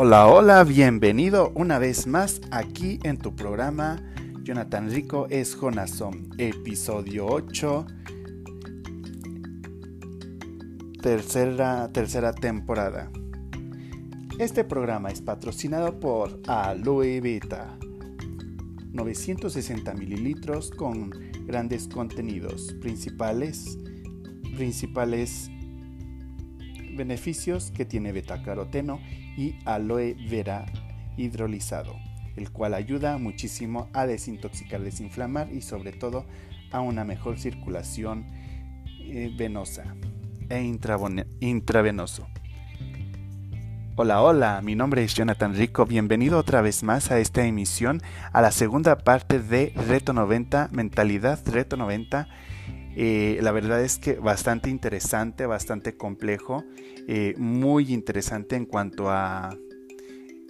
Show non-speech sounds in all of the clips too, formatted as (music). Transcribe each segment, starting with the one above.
Hola, hola, bienvenido una vez más aquí en tu programa. Jonathan Rico es Jonason, episodio 8, tercera, tercera temporada. Este programa es patrocinado por Aloe Vita, 960 mililitros con grandes contenidos principales, principales beneficios que tiene betacaroteno y aloe vera hidrolizado, el cual ayuda muchísimo a desintoxicar, desinflamar y sobre todo a una mejor circulación eh, venosa e intravenoso. Hola, hola, mi nombre es Jonathan Rico, bienvenido otra vez más a esta emisión, a la segunda parte de Reto 90, Mentalidad Reto 90 eh, la verdad es que bastante interesante, bastante complejo, eh, muy interesante en cuanto a,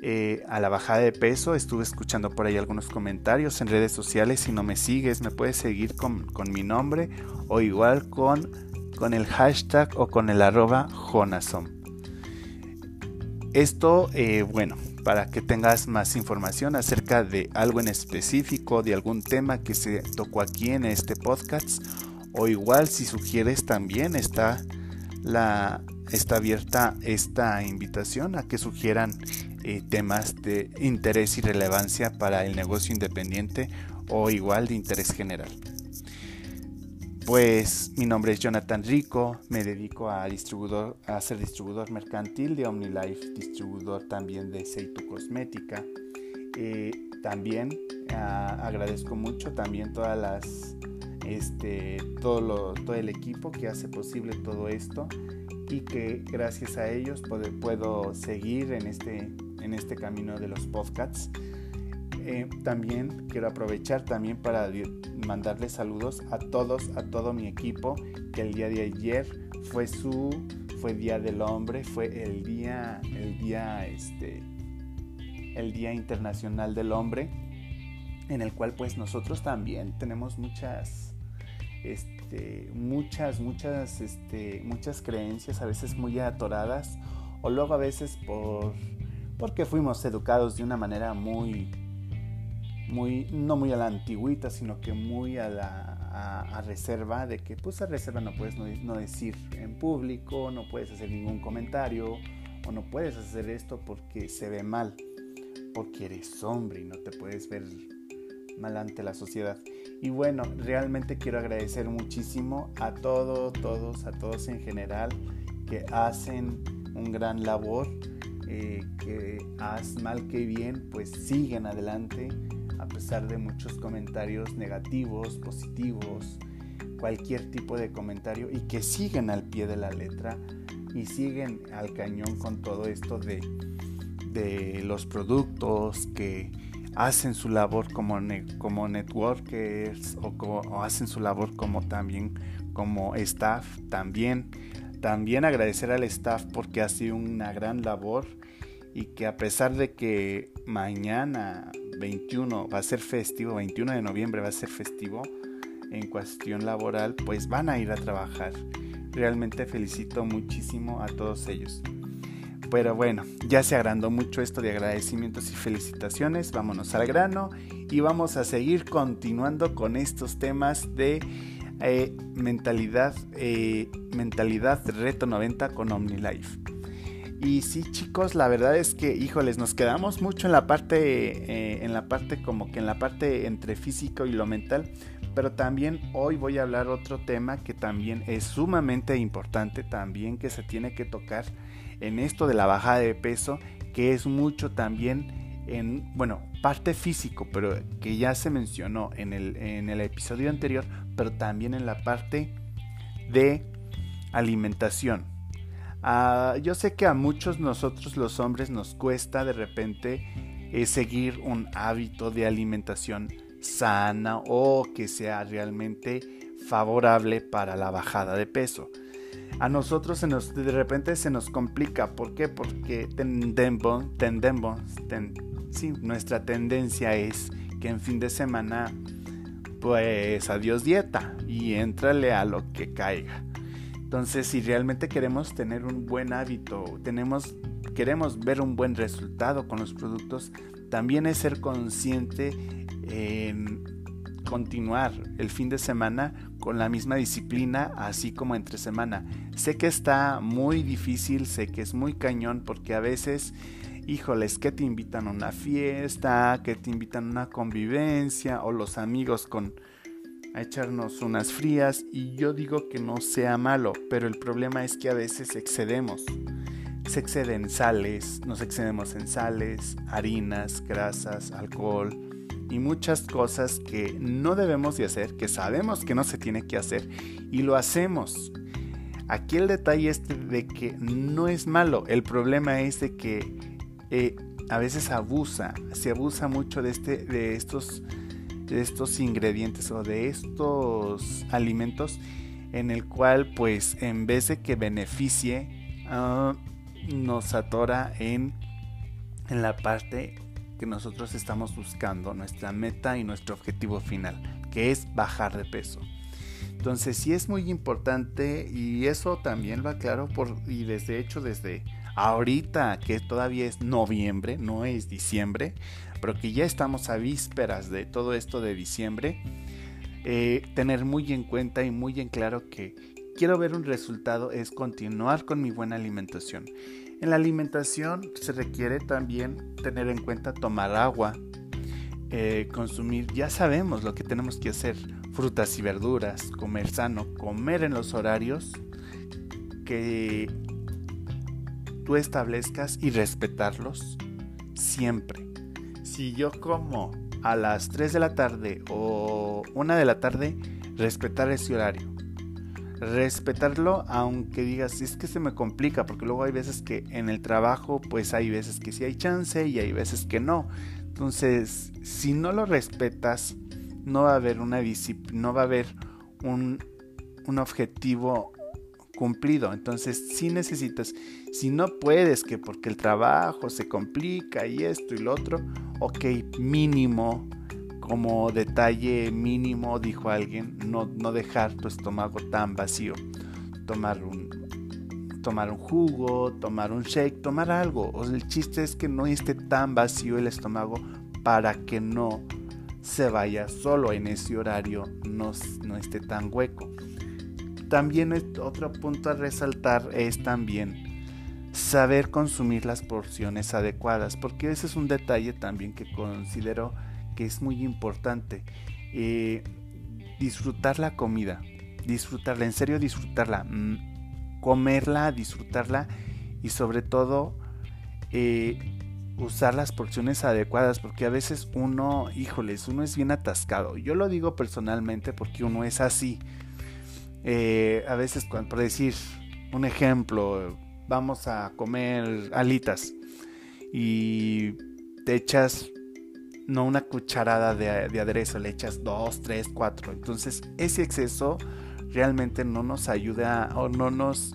eh, a la bajada de peso. Estuve escuchando por ahí algunos comentarios en redes sociales. Si no me sigues, me puedes seguir con, mi nombre o igual con, con el hashtag o con el arroba Jonason. Esto, bueno, para que tengas más información acerca de algo en específico, de algún tema que se tocó aquí en este podcast o igual si sugieres también está, la, está abierta esta invitación a que sugieran eh, temas de interés y relevancia para el negocio independiente o igual de interés general. Pues mi nombre es Jonathan Rico, me dedico a, distribuidor, a ser distribuidor mercantil de OmniLife, distribuidor también de Seitu Cosmética. Eh, también ah, agradezco mucho también todas las este, todo, todo el equipo que hace posible todo esto y que gracias a ellos puedo, seguir en este, en este camino de los podcasts. Eh, también quiero aprovechar también para mandarles saludos a todos, a todo mi equipo, que el día de ayer fue su, fue Día del Hombre, fue el día, el día, este, el Día Internacional del Hombre, en el cual pues nosotros también tenemos muchas, este, muchas, muchas, este, muchas creencias, a veces muy atoradas, o luego a veces por, porque fuimos educados de una manera muy, muy, no muy a la antigüita, sino que muy a la reserva, de que pues a reserva no puedes no, decir en público, no puedes hacer ningún comentario, o no puedes hacer esto porque se ve mal, porque eres hombre y no te puedes ver mal ante la sociedad. Y bueno, realmente quiero agradecer muchísimo a todos, todos, a todos en general que hacen un gran labor, eh, que haz mal que bien, pues siguen adelante a pesar de muchos comentarios negativos, positivos, cualquier tipo de comentario y que siguen al pie de la letra y siguen al cañón con todo esto de, de los productos que hacen su labor como, como networkers o, hacen su labor como también como staff también. También agradecer al staff porque ha sido una gran labor y que a pesar de que mañana 21 va a ser festivo 21 de noviembre va a ser festivo en cuestión laboral pues van a ir a trabajar. Realmente felicito muchísimo a todos ellos pero bueno, ya se agrandó mucho esto de agradecimientos y felicitaciones. Vámonos al grano y vamos a seguir continuando con estos temas de eh, mentalidad, eh, mentalidad reto 90 con OmniLife. Y sí, chicos, la verdad es que, híjoles, nos quedamos mucho en la parte, eh, en la parte como que en la parte entre físico y lo mental. Pero también hoy voy a hablar otro tema que también es sumamente importante, también que se tiene que tocar en esto de la bajada de peso, que es mucho también en, bueno, parte físico, pero que ya se mencionó en el, en el episodio anterior, pero también en la parte de alimentación. Ah, yo sé que a muchos nosotros los hombres nos cuesta de repente eh, seguir un hábito de alimentación sana o que sea realmente favorable para la bajada de peso a nosotros se nos, de repente se nos complica. ¿Por qué? Porque tendemos, tendemos sí, nuestra tendencia es que en fin de semana, pues adiós dieta y entrale a lo que caiga. Entonces, si realmente queremos tener un buen hábito, tenemos, queremos ver un buen resultado con los productos, también es ser consciente en continuar el fin de semana con la misma disciplina, así como entre semana. Sé que está muy difícil, sé que es muy cañón, porque a veces, híjoles, que te invitan a una fiesta, que te invitan a una convivencia, o los amigos con a echarnos unas frías y yo digo que no sea malo, pero el problema es que a veces excedemos. Se exceden sales, nos excedemos en sales, harinas, grasas, alcohol y muchas cosas que no debemos de hacer, que sabemos que no se tiene que hacer y lo hacemos. Aquí el detalle es de que no es malo, el problema es de que eh, a veces abusa, se abusa mucho de, este, de estos de estos ingredientes o de estos alimentos en el cual pues en vez de que beneficie ah, nos atora en, en la parte que nosotros estamos buscando, nuestra meta y nuestro objetivo final, que es bajar de peso. Entonces sí es muy importante y eso también va claro por y desde hecho desde ahorita que todavía es noviembre, no es diciembre, pero que ya estamos a vísperas de todo esto de diciembre, eh, tener muy en cuenta y muy en claro que quiero ver un resultado es continuar con mi buena alimentación. En la alimentación se requiere también tener en cuenta tomar agua, eh, consumir, ya sabemos lo que tenemos que hacer, frutas y verduras, comer sano, comer en los horarios que tú establezcas y respetarlos siempre. Si yo como a las 3 de la tarde o 1 de la tarde, respetar ese horario. Respetarlo aunque digas, es que se me complica, porque luego hay veces que en el trabajo, pues hay veces que sí hay chance y hay veces que no. Entonces, si no lo respetas, no va a haber una disciplina, no va a haber un, un objetivo cumplido. Entonces, si necesitas, si no puedes, que porque el trabajo se complica y esto y lo otro, ok, mínimo, como detalle mínimo, dijo alguien, no, no dejar tu estómago tan vacío. Tomar un, tomar un jugo, tomar un shake, tomar algo. O el chiste es que no esté tan vacío el estómago para que no se vaya solo en ese horario, no, no esté tan hueco. También otro punto a resaltar es también saber consumir las porciones adecuadas, porque ese es un detalle también que considero que es muy importante. Eh, disfrutar la comida, disfrutarla, en serio disfrutarla, mm, comerla, disfrutarla y sobre todo eh, usar las porciones adecuadas, porque a veces uno, híjoles, uno es bien atascado. Yo lo digo personalmente porque uno es así. Eh, a veces, por decir un ejemplo, vamos a comer alitas y te echas no una cucharada de, de, aderezo, le echas dos, tres, cuatro. Entonces ese exceso realmente no nos ayuda o no nos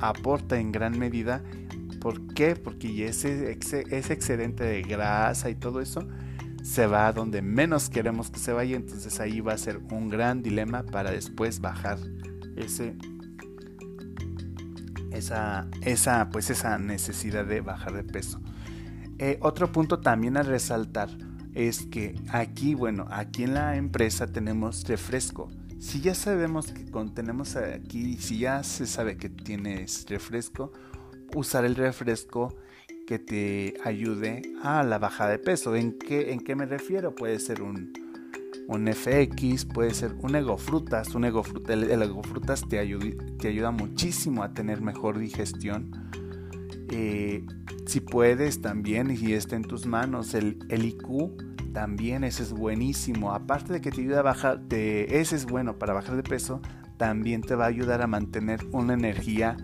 aporta en gran medida. ¿Por qué? Porque ese, ese excedente de grasa y todo eso se va a donde menos queremos que se vaya, entonces ahí va a ser un gran dilema para después bajar ese esa, esa, pues esa necesidad de bajar de peso. Eh, otro punto también a resaltar es que aquí, bueno, aquí en la empresa tenemos refresco. Si ya sabemos que tenemos aquí, si ya se sabe que tienes refresco, usar el refresco que te ayude a la bajada de peso. ¿En qué, en qué me refiero? Puede ser un, un FX, puede ser un ego frutas. Un ego el, ego frutas te, te ayuda muchísimo a tener mejor digestión. Eh, si puedes también, y está en tus manos, el, el IQ también, ese es buenísimo. Aparte de que te ayuda a bajar, ese es bueno para bajar de peso, también te va a ayudar a mantener una energía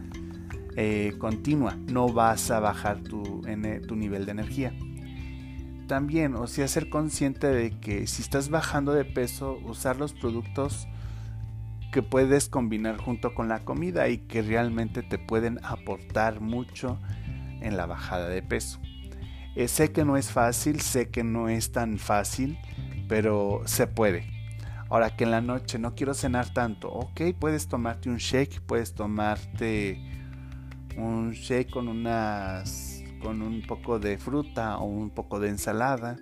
eh, continua, no vas a bajar tu, en, eh, tu nivel de energía. También, o sea, ser consciente de que si estás bajando de peso, usar los productos que puedes combinar junto con la comida y que realmente te pueden aportar mucho en la bajada de peso. Eh, sé que no es fácil, sé que no es tan fácil, pero se puede. Ahora que en la noche no quiero cenar tanto, ok, puedes tomarte un shake, puedes tomarte un shake con unas con un poco de fruta o un poco de ensalada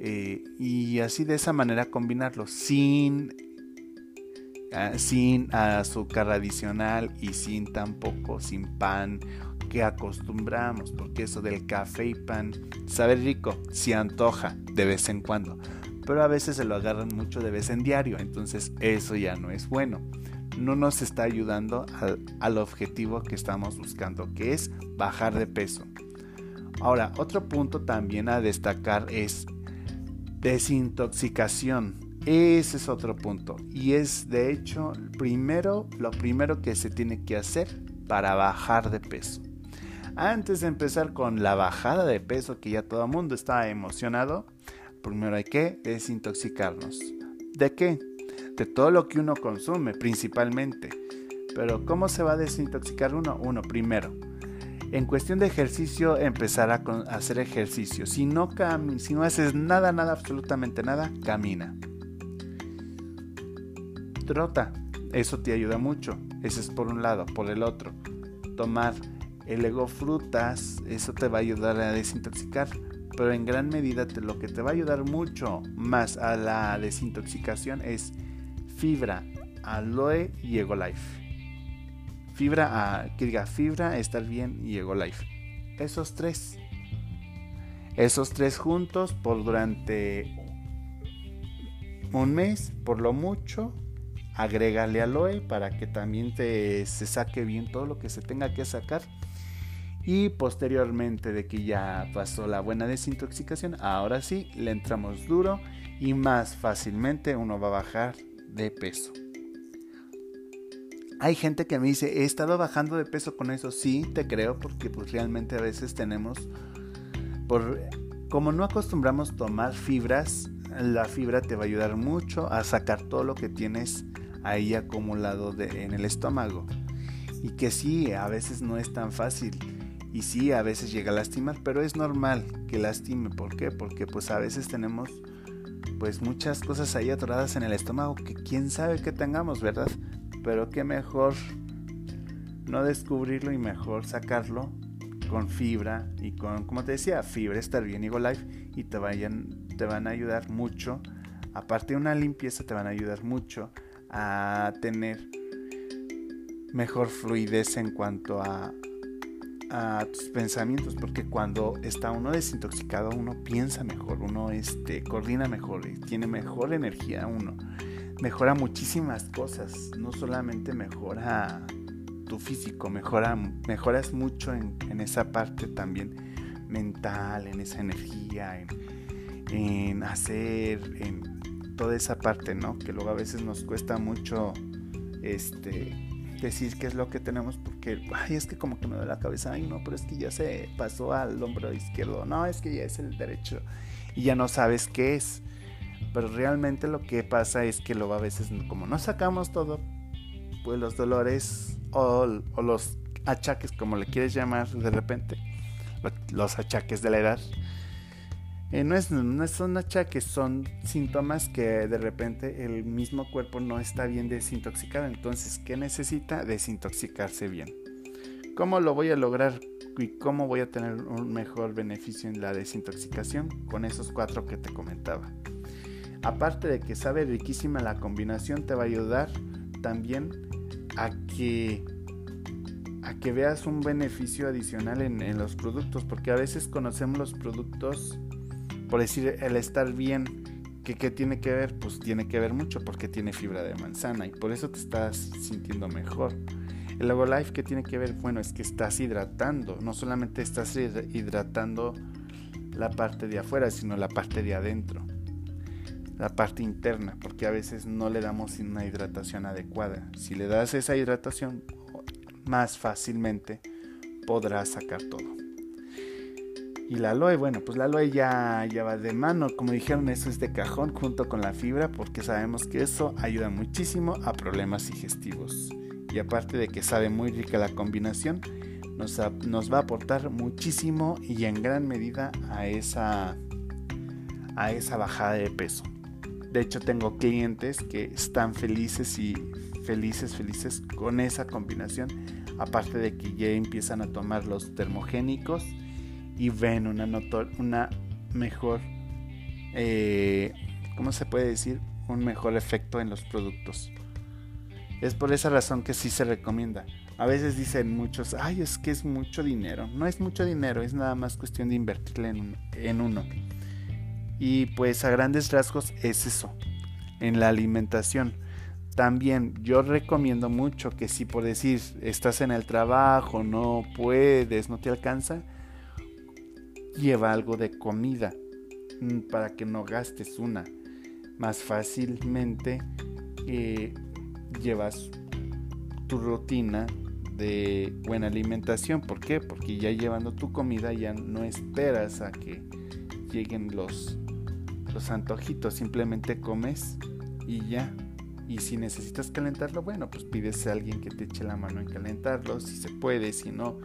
eh, y así de esa manera combinarlo sin ah, sin azúcar adicional y sin tampoco sin pan que acostumbramos porque eso del café y pan sabe rico si antoja de vez en cuando pero a veces se lo agarran mucho de vez en diario entonces eso ya no es bueno no nos está ayudando al, objetivo que estamos buscando, que es bajar de peso. Ahora, otro punto también a destacar es desintoxicación. Ese es otro punto. Y es de hecho primero, lo primero que se tiene que hacer para bajar de peso. Antes de empezar con la bajada de peso, que ya todo el mundo está emocionado, primero hay que desintoxicarnos. ¿De qué? de todo lo que uno consume principalmente. Pero ¿cómo se va a desintoxicar uno? Uno, primero, en cuestión de ejercicio, empezar a, hacer ejercicio. Si no, si no haces nada, nada, absolutamente nada, camina. Trota, eso te ayuda mucho. Ese es por un lado. Por el otro, tomar el ego frutas, eso te va a ayudar a desintoxicar. Pero en gran medida lo que te va a ayudar mucho más a la desintoxicación es fibra, aloe y ego life. Fibra, a, que diga fibra, estar bien y ego life. Esos tres. Esos tres juntos por durante un mes, por lo mucho, agrégale aloe para que también te, se saque bien todo lo que se tenga que sacar. Y posteriormente de que ya pasó la buena desintoxicación, ahora sí le entramos duro y más fácilmente uno va a bajar de peso. Hay gente que me dice, he estado bajando de peso con eso. Sí, te creo, porque pues realmente a veces tenemos, por, como no acostumbramos tomar fibras, la fibra te va a ayudar mucho a sacar todo lo que tienes ahí acumulado en el estómago. Y que sí, a veces no es tan fácil. Y sí, a veces llega a lastimar, pero es normal que lastime. ¿Por qué? Porque pues a veces tenemos pues muchas cosas ahí atoradas en el estómago que quién sabe que tengamos, ¿verdad? Pero qué mejor no descubrirlo y mejor sacarlo con fibra y con, como te decía, fibra estar bien Ego Life y te, vayan, te van a ayudar mucho. Aparte de una limpieza, te van a ayudar mucho a tener mejor fluidez en cuanto a, a tus pensamientos, porque cuando está uno desintoxicado, uno piensa mejor, uno este, coordina mejor, tiene mejor energía uno, mejora muchísimas cosas, no solamente mejora tu físico, mejora, mejoras mucho en, esa parte también mental, en esa energía, en, en hacer, en toda esa parte, ¿no? Que luego a veces nos cuesta mucho este decir qué es lo que tenemos porque, ay, es que como que me da la cabeza, ay, no, pero es que ya se pasó al hombro izquierdo, no, es que ya es el derecho y ya no sabes qué es. Pero realmente lo que pasa es que luego a veces, como no sacamos todo, pues los dolores o, o los achaques, como le quieres llamar de repente, los achaques de la edad, eh, no, es, no son achaques, son síntomas que de repente el mismo cuerpo no está bien desintoxicado. Entonces, ¿qué necesita? Desintoxicarse bien. ¿Cómo lo voy a lograr y cómo voy a tener un mejor beneficio en la desintoxicación? Con esos cuatro que te comentaba. Aparte de que sabe riquísima la combinación, te va a ayudar también a que a que veas un beneficio adicional en, en, los productos, porque a veces conocemos los productos por decir el estar bien, ¿qué, tiene que ver? Pues tiene que ver mucho porque tiene fibra de manzana y por eso te estás sintiendo mejor. El Life, ¿qué tiene que ver? Bueno, es que estás hidratando, no solamente estás hidratando la parte de afuera, sino la parte de adentro, la parte interna, porque a veces no le damos una hidratación adecuada. Si le das esa hidratación, más fácilmente podrás sacar todo. Y la aloe, bueno, pues la aloe ya, ya va de mano, como dijeron, eso es de cajón junto con la fibra porque sabemos que eso ayuda muchísimo a problemas digestivos. Y aparte de que sabe muy rica la combinación, nos, nos va a aportar muchísimo y en gran medida a esa, a esa bajada de peso. De hecho, tengo clientes que están felices y felices, felices con esa combinación. Aparte de que ya empiezan a tomar los termogénicos y ven una, una mejor, eh, ¿cómo se puede decir? Un mejor efecto en los productos. Es por esa razón que sí se recomienda. A veces dicen muchos, ay, es que es mucho dinero. No es mucho dinero, es nada más cuestión de invertirle en, en uno. Y pues a grandes rasgos es eso, en la alimentación. También yo recomiendo mucho que si por decir estás en el trabajo, no puedes, no te alcanza, lleva algo de comida mm, para que no gastes una. Más fácilmente eh, llevas tu rutina de buena alimentación. ¿Por qué? Porque ya llevando tu comida ya no esperas a que lleguen los, los antojitos. Simplemente comes y ya. Y si necesitas calentarlo, bueno, pues pides a alguien que te eche la mano en calentarlo, si se puede, si no,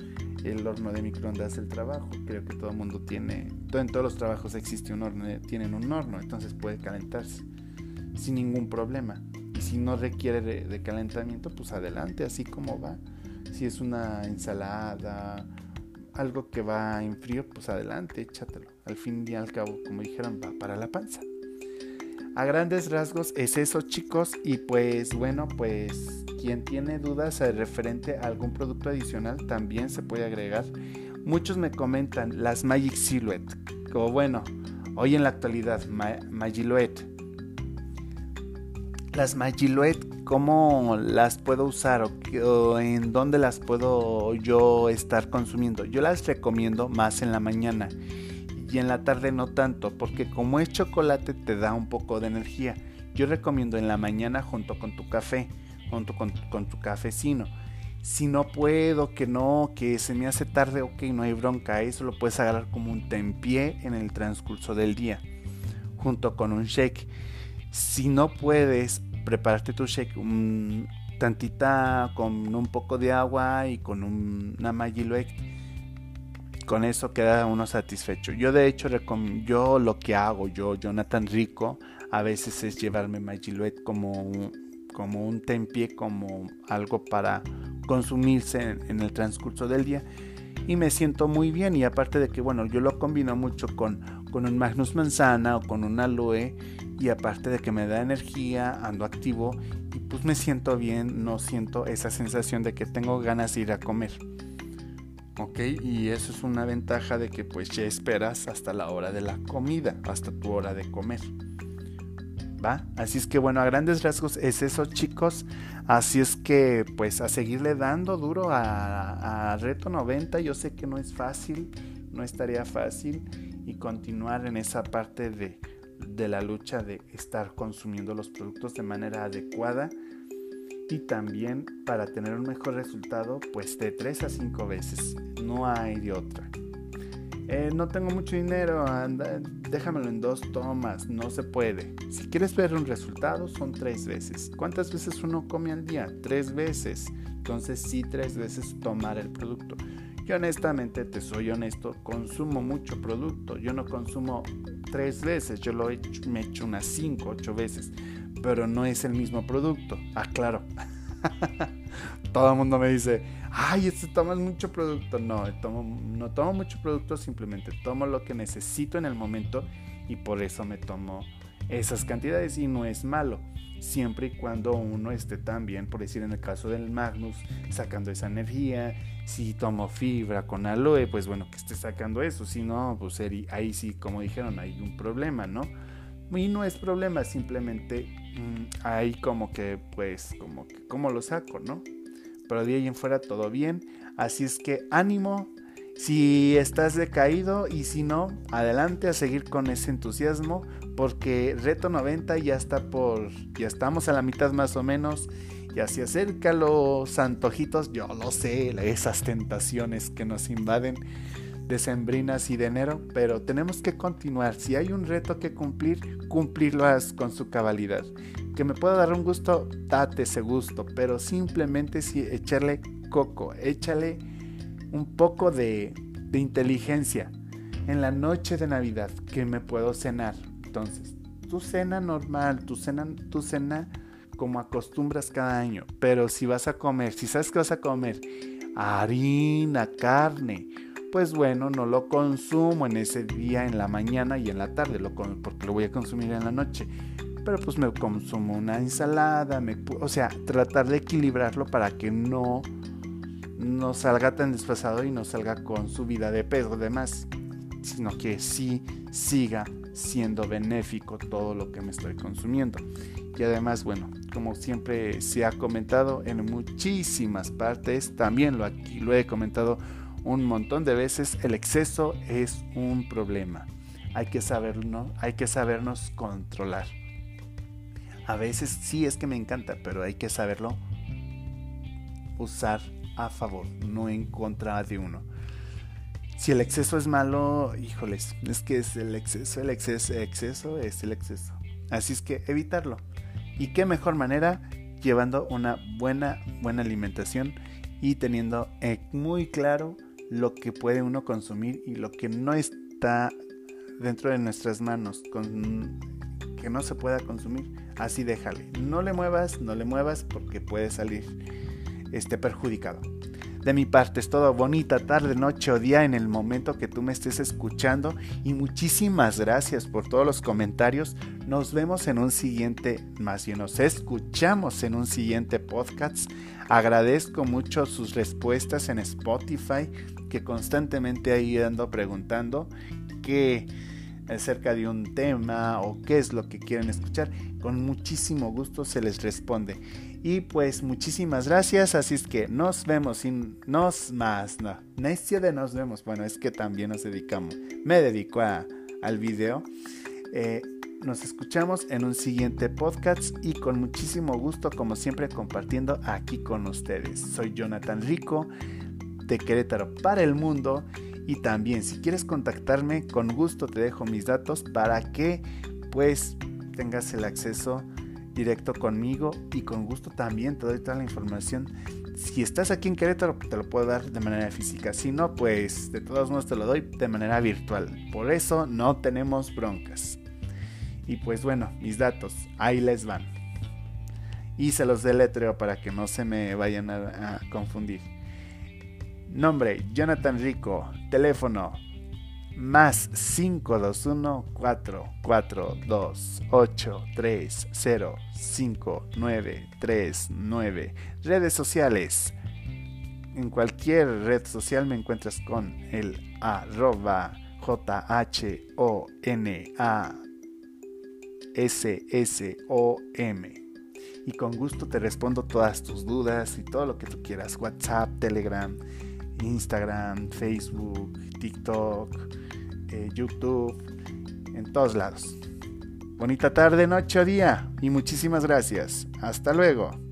el horno de microondas el trabajo. Creo que todo el mundo tiene, en todos los trabajos existe un horno, tienen un horno, entonces puede calentarse sin ningún problema. Y si no requiere de, calentamiento, pues adelante, así como va. Si es una ensalada, algo que va en frío, pues adelante, échatelo. Al fin y al cabo, como dijeron, va para la panza. A grandes rasgos es eso chicos. Y pues bueno pues quien tiene dudas referente a algún producto adicional también se puede agregar. Muchos me comentan las Magic Silhouette. Como bueno hoy en la actualidad Magiloet. Las Magiloet cómo las puedo usar o, en dónde las puedo yo estar consumiendo. Yo las recomiendo más en la mañana y en la tarde no tanto, porque como es chocolate te da un poco de energía. Yo recomiendo en la mañana junto con tu café, junto con, tu cafecino. Si no puedo, que no, que se me hace tarde, ok, no hay bronca, eso lo puedes agarrar como un tempié en el transcurso del día, junto con un shake. Si no puedes prepararte tu shake, un, tantita con un poco de agua y con una Magiloec con eso queda uno satisfecho. Yo de hecho, yo lo que hago, yo, Jonathan Rico, a veces es llevarme Magiluet como como un tempie, como algo para consumirse en, el transcurso del día. Y me siento muy bien y aparte de que, bueno, yo lo combino mucho con, con un Magnus Manzana o con un Aloe y aparte de que me da energía, ando activo y pues me siento bien, no siento esa sensación de que tengo ganas de ir a comer. ¿Ok? Y eso es una ventaja de que pues ya esperas hasta la hora de la comida, hasta tu hora de comer. ¿Va? Así es que bueno, a grandes rasgos es eso chicos. Así es que pues a seguirle dando duro a, Reto 90. Yo sé que no es fácil, no estaría fácil y continuar en esa parte de, de la lucha de estar consumiendo los productos de manera adecuada y también para tener un mejor resultado pues de 3 a 5 veces. No hay de otra. Eh, no tengo mucho dinero anda, déjamelo en dos tomas no se puede. Si quieres ver un resultado son tres veces. ¿cuántas veces uno come al día? tres veces. Entonces sí tres veces tomar el producto. Yo honestamente te soy honesto consumo mucho producto. Yo no consumo tres veces yo lo he hecho, me he hecho unas 5, 8 veces pero no es el mismo producto. Ah, claro. (laughs) Todo el mundo me dice, ay, este tomas mucho producto. No, tomo, no tomo mucho producto, simplemente tomo lo que necesito en el momento y por eso me tomo esas cantidades y no es malo. Siempre y cuando uno esté también, por decir en el caso del Magnus, sacando esa energía. Si tomo fibra con aloe, pues bueno, que esté sacando eso. Si no, pues ahí sí, como dijeron, hay un problema, ¿no? Y no es problema, simplemente ahí como que, pues, como que, ¿cómo lo saco, no? Pero de ahí en fuera todo bien. Así es que ánimo. Si estás decaído y si no, adelante a seguir con ese entusiasmo porque Reto 90 ya está por, ya estamos a la mitad más o menos, ya se acerca los antojitos, yo lo sé, esas tentaciones que nos invaden decembrinas y de enero, pero tenemos que continuar. Si hay un reto que cumplir, cumplirlo con su cabalidad. Que me pueda dar un gusto, date ese gusto, pero simplemente si echarle coco, échale un poco de, de inteligencia. En la noche de Navidad, que me puedo cenar. Entonces, tu cena normal, tu cena, tu cena como acostumbras cada año. Pero si vas a comer, si sabes que vas a comer harina, carne, pues bueno, no lo consumo en ese día, en la mañana y en la tarde, lo porque lo voy a consumir en la noche. Pero pues me consumo una ensalada, me, o sea, tratar de equilibrarlo para que no, no salga tan desfasado y no salga con subida de peso además, sino que sí siga siendo benéfico todo lo que me estoy consumiendo. Y además, bueno, como siempre se ha comentado en muchísimas partes, también lo, aquí, lo he comentado un montón de veces, el exceso es un problema. Hay que saberlo, hay que sabernos controlar. A veces sí es que me encanta, pero hay que saberlo usar a favor, no en contra de uno. Si el exceso es malo, híjoles, es que es el exceso, el exceso, exceso es el exceso. Así es que evitarlo. ¿Y qué mejor manera? Llevando una buena, buena alimentación y teniendo eh, muy claro lo que puede uno consumir y lo que no está dentro de nuestras manos, que no se pueda consumir. Así déjale. No le muevas, no le muevas porque puede salir este, perjudicado. De mi parte es todo bonita tarde, noche o día en el momento que tú me estés escuchando y muchísimas gracias por todos los comentarios. Nos vemos en un siguiente, más bien nos escuchamos en un siguiente podcast. Agradezco mucho sus respuestas en Spotify que constantemente ahí ando preguntando qué acerca de un tema o qué es lo que quieren escuchar. Con muchísimo gusto se les responde. Y pues muchísimas gracias, así es que nos vemos sin nos más, no, necio de nos vemos, bueno, es que también nos dedicamos, me dedico al video. Eh, nos escuchamos en un siguiente podcast y con muchísimo gusto, como siempre, compartiendo aquí con ustedes. Soy Jonathan Rico de Querétaro para el mundo y también si quieres contactarme, con gusto te dejo mis datos para que pues tengas el acceso directo conmigo y con gusto también te doy toda la información. Si estás aquí en Querétaro, te lo puedo dar de manera física. Si no, pues de todos modos te lo doy de manera virtual. Por eso no tenemos broncas. Y pues bueno, mis datos, ahí les van. Y se los deletreo para que no se me vayan a, confundir. Nombre, Jonathan Rico. Teléfono, más 521 442 8305939. Redes sociales. En cualquier red social me encuentras con el arroba J-H-O-N-A-S-S-O-M. Y con gusto te respondo todas tus dudas y todo lo que tú quieras. WhatsApp, Telegram, Instagram, Facebook, TikTok eh, YouTube, en todos lados. Bonita tarde, noche o día y muchísimas gracias. Hasta luego.